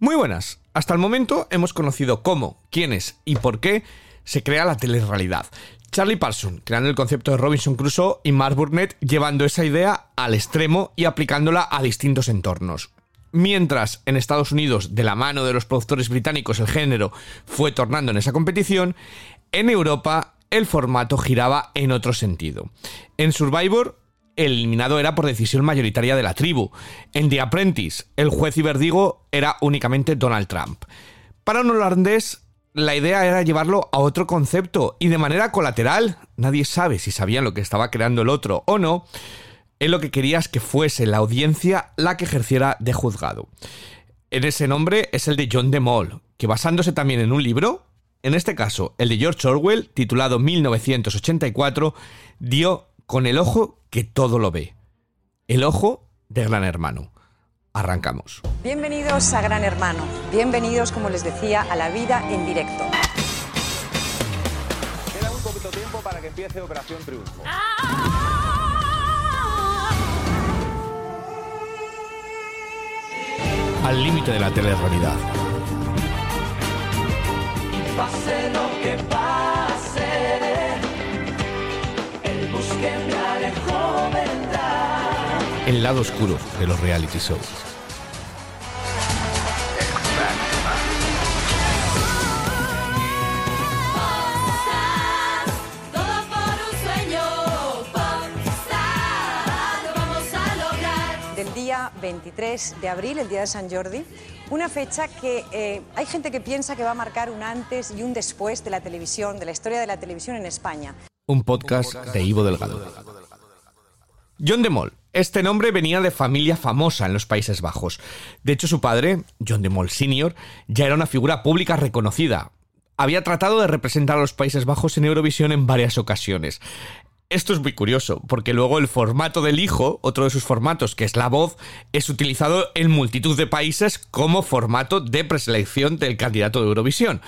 Muy buenas. Hasta el momento hemos conocido cómo, quiénes y por qué se crea la telerrealidad. Charlie Parson, creando el concepto de Robinson Crusoe, y Mark Burnett llevando esa idea al extremo y aplicándola a distintos entornos. Mientras en Estados Unidos, de la mano de los productores británicos, el género fue tornando en esa competición, en Europa el formato giraba en otro sentido. En Survivor, el eliminado era por decisión mayoritaria de la tribu. En The Apprentice, el juez y verdigo era únicamente Donald Trump. Para un holandés, la idea era llevarlo a otro concepto y de manera colateral, nadie sabe si sabían lo que estaba creando el otro o no, él lo que quería es que fuese la audiencia la que ejerciera de juzgado. En ese nombre es el de John de Mol, que basándose también en un libro, en este caso el de George Orwell, titulado 1984, dio con el ojo que todo lo ve. El ojo de Gran Hermano. Arrancamos. Bienvenidos a Gran Hermano. Bienvenidos, como les decía, a la vida en directo. Queda un poquito tiempo para que empiece Operación Triunfo. Al límite de la telerrealidad. Pase lo que pase, El lado oscuro de los reality shows. Todo por un sueño, Popstar, lo vamos a lograr. Del día 23 de abril, el día de San Jordi, una fecha que eh, hay gente que piensa que va a marcar un antes y un después de la televisión, de la historia de la televisión en España. Un podcast de Ivo Delgado. John de Mol. Este nombre venía de familia famosa en los Países Bajos. De hecho, su padre, John de Mol Sr., ya era una figura pública reconocida. Había tratado de representar a los Países Bajos en Eurovisión en varias ocasiones. Esto es muy curioso, porque luego el formato del hijo, otro de sus formatos, que es la voz, es utilizado en multitud de países como formato de preselección del candidato de Eurovisión.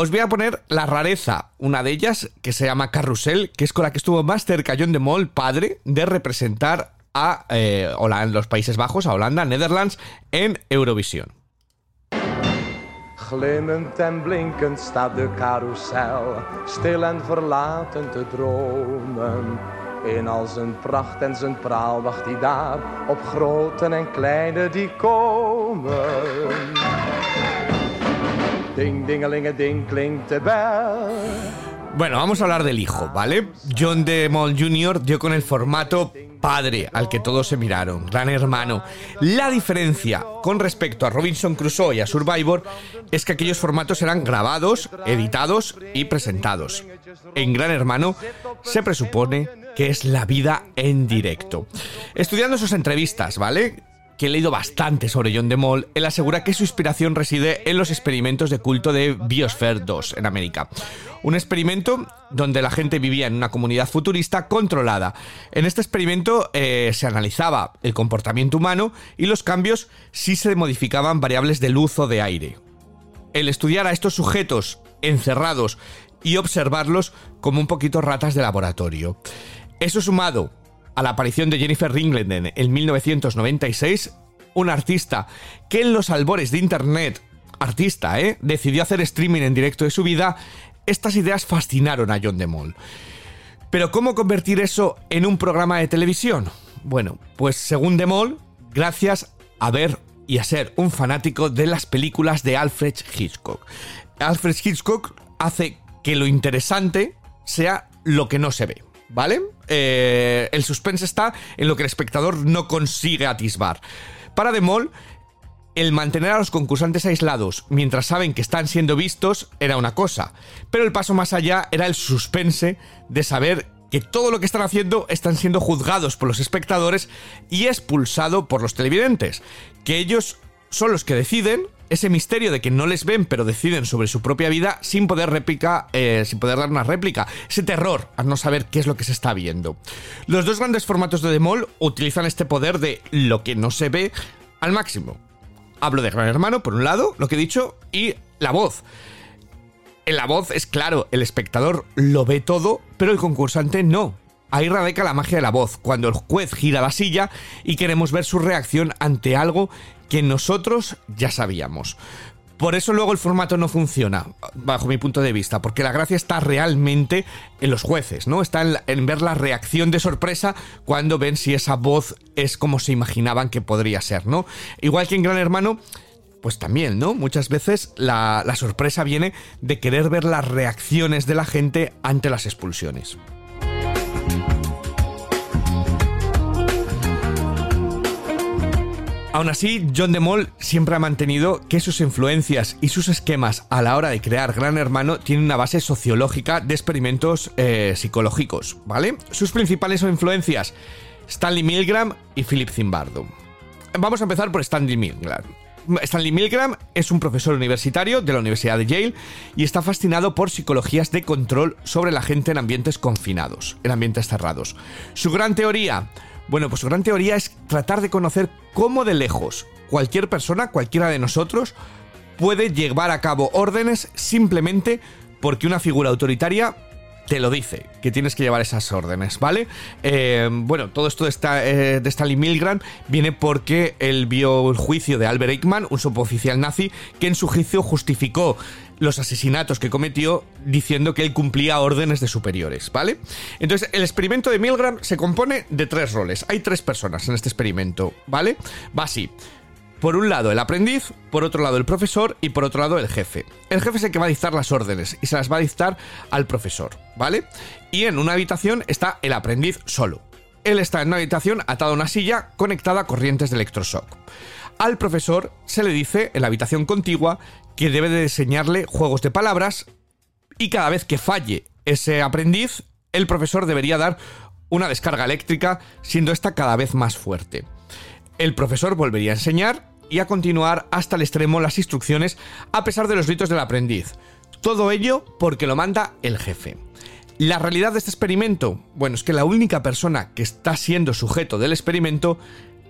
Os voy a poner la rareza, una de ellas, que se llama Carrusel, que es con la que estuvo más cerca John de Mol, padre, de representar a eh, Hola- en los Países Bajos, a Holanda, Netherlands, en Eurovisión. Glimmend en blinkend staat de carousel, stil en verlaten te dromen. In al zijn pracht en zijn praal wacht hij daar, op grote en kleine die komen. Bueno, vamos a hablar del hijo, ¿vale? John de Mol Jr. dio con el formato padre al que todos se miraron, gran hermano. La diferencia con respecto a Robinson Crusoe y a Survivor es que aquellos formatos eran grabados, editados y presentados. En Gran Hermano se presupone que es la vida en directo. Estudiando sus entrevistas, ¿vale? Que he leído bastante sobre John de Mol, él asegura que su inspiración reside en los experimentos de culto de Biosphere 2 en América. Un experimento donde la gente vivía en una comunidad futurista controlada. En este experimento eh, se analizaba el comportamiento humano y los cambios si se modificaban variables de luz o de aire. El estudiar a estos sujetos encerrados y observarlos como un poquito ratas de laboratorio. Eso sumado a la aparición de Jennifer Ringland en 1996, un artista que en los albores de Internet, artista, ¿eh? decidió hacer streaming en directo de su vida, estas ideas fascinaron a John de Mol. Pero ¿cómo convertir eso en un programa de televisión? Bueno, pues según de Mol, gracias a ver y a ser un fanático de las películas de Alfred Hitchcock. Alfred Hitchcock hace que lo interesante sea lo que no se ve. ¿Vale? Eh, el suspense está en lo que el espectador no consigue atisbar. Para De Mol, el mantener a los concursantes aislados mientras saben que están siendo vistos era una cosa, pero el paso más allá era el suspense de saber que todo lo que están haciendo están siendo juzgados por los espectadores y expulsado por los televidentes, que ellos son los que deciden ese misterio de que no les ven pero deciden sobre su propia vida sin poder réplica, eh, sin poder dar una réplica, ese terror a no saber qué es lo que se está viendo. Los dos grandes formatos de Demol utilizan este poder de lo que no se ve al máximo. Hablo de Gran Hermano, por un lado, lo que he dicho, y la voz. En la voz es claro, el espectador lo ve todo, pero el concursante no. Ahí radica la magia de la voz, cuando el juez gira la silla y queremos ver su reacción ante algo que nosotros ya sabíamos. Por eso luego el formato no funciona, bajo mi punto de vista, porque la gracia está realmente en los jueces, ¿no? Está en, ver la reacción de sorpresa cuando ven si esa voz es como se imaginaban que podría ser, ¿no? Igual que en Gran Hermano, pues también, ¿no? Muchas veces la sorpresa viene de querer ver las reacciones de la gente ante las expulsiones. Aún así, John de Mol siempre ha mantenido que sus influencias y sus esquemas a la hora de crear Gran Hermano tienen una base sociológica de experimentos eh, psicológicos, ¿vale? Sus principales influencias, Stanley Milgram y Philip Zimbardo. Vamos a empezar por Stanley Milgram. Stanley Milgram es un profesor universitario de la Universidad de Yale y está fascinado por psicologías de control sobre la gente en ambientes confinados, en ambientes cerrados. Su gran teoría, bueno, pues su gran teoría es tratar de conocer cómo de lejos cualquier persona, cualquiera de nosotros, puede llevar a cabo órdenes simplemente porque una figura autoritaria te lo dice, que tienes que llevar esas órdenes, ¿vale? Eh, bueno, todo esto de, esta, eh, de Stanley Milgram viene porque él vio el juicio de Albert Eichmann, un suboficial nazi, que en su juicio justificó los asesinatos que cometió diciendo que él cumplía órdenes de superiores, ¿vale? Entonces, el experimento de Milgram se compone de tres roles. Hay tres personas en este experimento, ¿vale? Va así. Por un lado el aprendiz, por otro lado el profesor y por otro lado el jefe. El jefe es el que va a dictar las órdenes y se las va a dictar al profesor, ¿vale? Y en una habitación está el aprendiz solo. Él está en una habitación atado a una silla conectada a corrientes de electroshock. Al profesor se le dice en la habitación contigua que debe de enseñarle juegos de palabras y cada vez que falle ese aprendiz, el profesor debería dar una descarga eléctrica, siendo esta cada vez más fuerte. El profesor volvería a enseñar y a continuar hasta el extremo las instrucciones a pesar de los gritos del aprendiz. Todo ello porque lo manda el jefe. La realidad de este experimento, bueno, es que la única persona que está siendo sujeto del experimento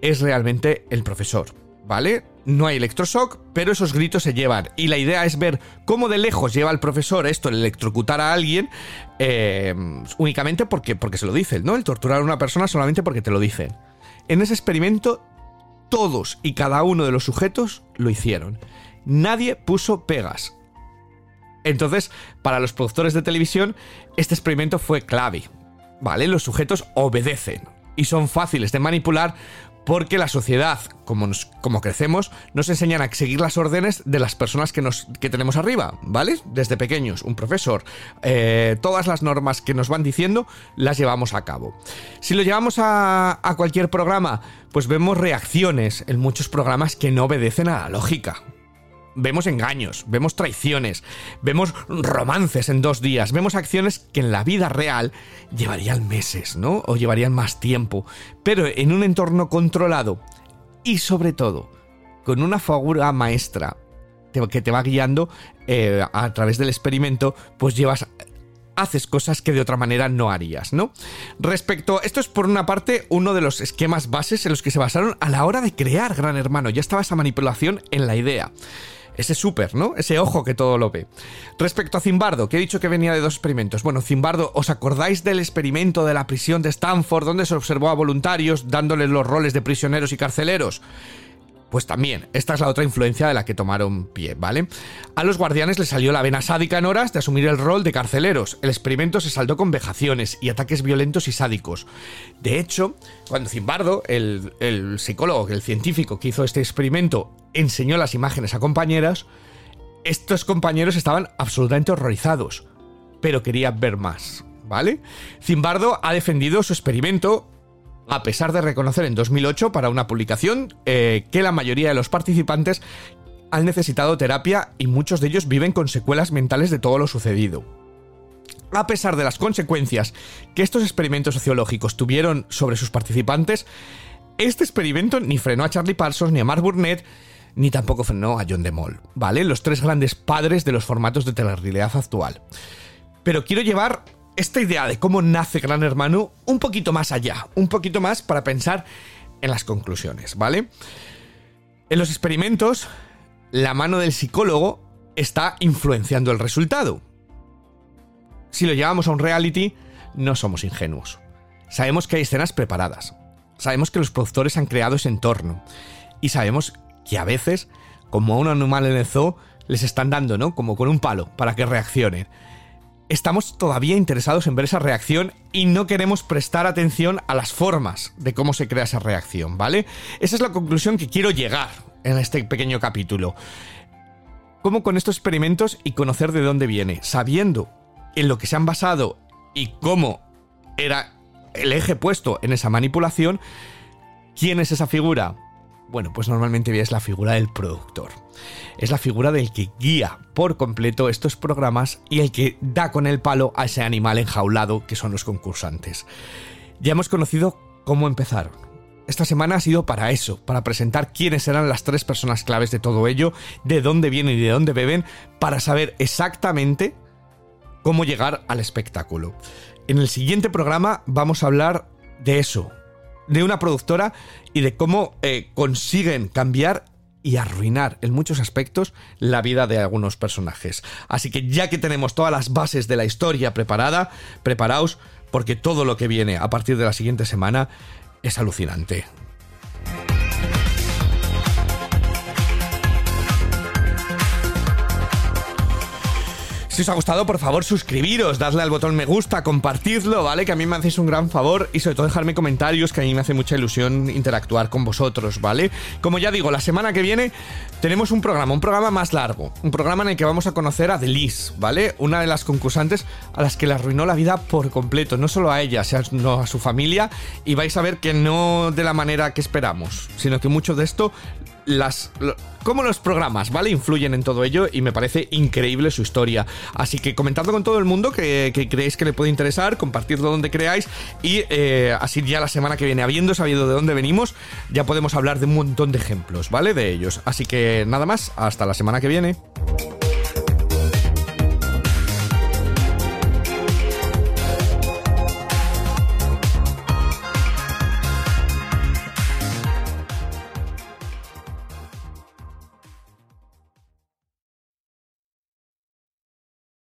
es realmente el profesor, ¿vale? No hay electroshock, pero esos gritos se llevan. Y la idea es ver cómo de lejos lleva el profesor esto, el electrocutar a alguien, eh, únicamente porque, porque se lo dicen, ¿no? El torturar a una persona solamente porque te lo dicen. En ese experimento todos y cada uno de los sujetos lo hicieron. Nadie puso pegas. Entonces, para los productores de televisión, este experimento fue clave. ¿Vale? Los sujetos obedecen y son fáciles de manipular porque la sociedad, como, como crecemos, nos enseñan a seguir las órdenes de las personas que, nos, que tenemos arriba, ¿vale? Desde pequeños, un profesor. Eh, todas las normas que nos van diciendo las llevamos a cabo. Si lo llevamos a, a cualquier programa, pues vemos reacciones en muchos programas que no obedecen a la lógica vemos engaños, vemos traiciones, vemos romances en dos días, vemos acciones que en la vida real llevarían meses, ¿no? O llevarían más tiempo, pero en un entorno controlado y sobre todo con una figura maestra que te va guiando eh, a través del experimento, pues llevas haces cosas que de otra manera no harías, ¿no? Respecto, esto es por una parte uno de los esquemas bases en los que se basaron a la hora de crear Gran Hermano, ya estaba esa manipulación en la idea. Ese súper, ¿no? Ese ojo que todo lo ve. Respecto a Zimbardo, que he dicho que venía de dos experimentos. Bueno, Zimbardo, ¿os acordáis del experimento de la prisión de Stanford donde se observó a voluntarios dándoles los roles de prisioneros y carceleros? Pues también, esta es la otra influencia de la que tomaron pie, ¿vale? A los guardianes les salió la vena sádica en horas de asumir el rol de carceleros. El experimento se saldó con vejaciones y ataques violentos y sádicos. De hecho, cuando Zimbardo, el, el psicólogo, el científico que hizo este experimento, enseñó las imágenes a compañeras, estos compañeros estaban absolutamente horrorizados, pero querían ver más, ¿vale? Zimbardo ha defendido su experimento a pesar de reconocer en 2008 para una publicación eh, que la mayoría de los participantes han necesitado terapia y muchos de ellos viven con secuelas mentales de todo lo sucedido. A pesar de las consecuencias que estos experimentos sociológicos tuvieron sobre sus participantes, este experimento ni frenó a Charlie Parsons ni a Mark Burnett, ni tampoco frenó a John DeMol, ¿vale? Los tres grandes padres de los formatos de telerrealidad actual. Pero quiero llevar esta idea de cómo nace Gran Hermano un poquito más allá, un poquito más para pensar en las conclusiones, ¿vale? En los experimentos, la mano del psicólogo está influenciando el resultado. Si lo llevamos a un reality, no somos ingenuos. Sabemos que hay escenas preparadas. Sabemos que los productores han creado ese entorno. Y sabemos que a veces, como a un animal en el zoo, les están dando, ¿no? Como con un palo, para que reaccionen. Estamos todavía interesados en ver esa reacción y no queremos prestar atención a las formas de cómo se crea esa reacción, ¿vale? Esa es la conclusión que quiero llegar en este pequeño capítulo. Cómo con estos experimentos y conocer de dónde viene, sabiendo en lo que se han basado y cómo era el eje puesto en esa manipulación, ¿quién es esa figura? Bueno, pues normalmente es la figura del productor. Es la figura del que guía por completo estos programas y el que da con el palo a ese animal enjaulado que son los concursantes. Ya hemos conocido cómo empezaron. Esta semana ha sido para eso, para presentar quiénes eran las tres personas claves de todo ello, de dónde vienen y de dónde beben, para saber exactamente cómo llegar al espectáculo. En el siguiente programa vamos a hablar de eso, de una productora y de cómo eh, consiguen cambiar y arruinar en muchos aspectos la vida de algunos personajes. Así que ya que tenemos todas las bases de la historia preparada, preparaos porque todo lo que viene a partir de la siguiente semana es alucinante. Si os ha gustado, por favor, suscribiros, dadle al botón me gusta, compartidlo, ¿vale? Que a mí me hacéis un gran favor y sobre todo dejarme comentarios, que a mí me hace mucha ilusión interactuar con vosotros, ¿vale? Como ya digo, la semana que viene tenemos un programa, un programa más largo, un programa en el que vamos a conocer a Denise, ¿vale? Una de las concursantes a las que le arruinó la vida por completo, no solo a ella, sino a su familia, y vais a ver que no de la manera que esperamos, sino que mucho de esto las cómo los programas, ¿vale? Influyen en todo ello y me parece increíble su historia. Así que comentadlo con todo el mundo que, creéis que le puede interesar, compartirlo donde creáis y eh, así ya la semana que viene, habiendo sabido de dónde venimos, ya podemos hablar de un montón de ejemplos, ¿vale? De ellos. Así que nada más, hasta la semana que viene.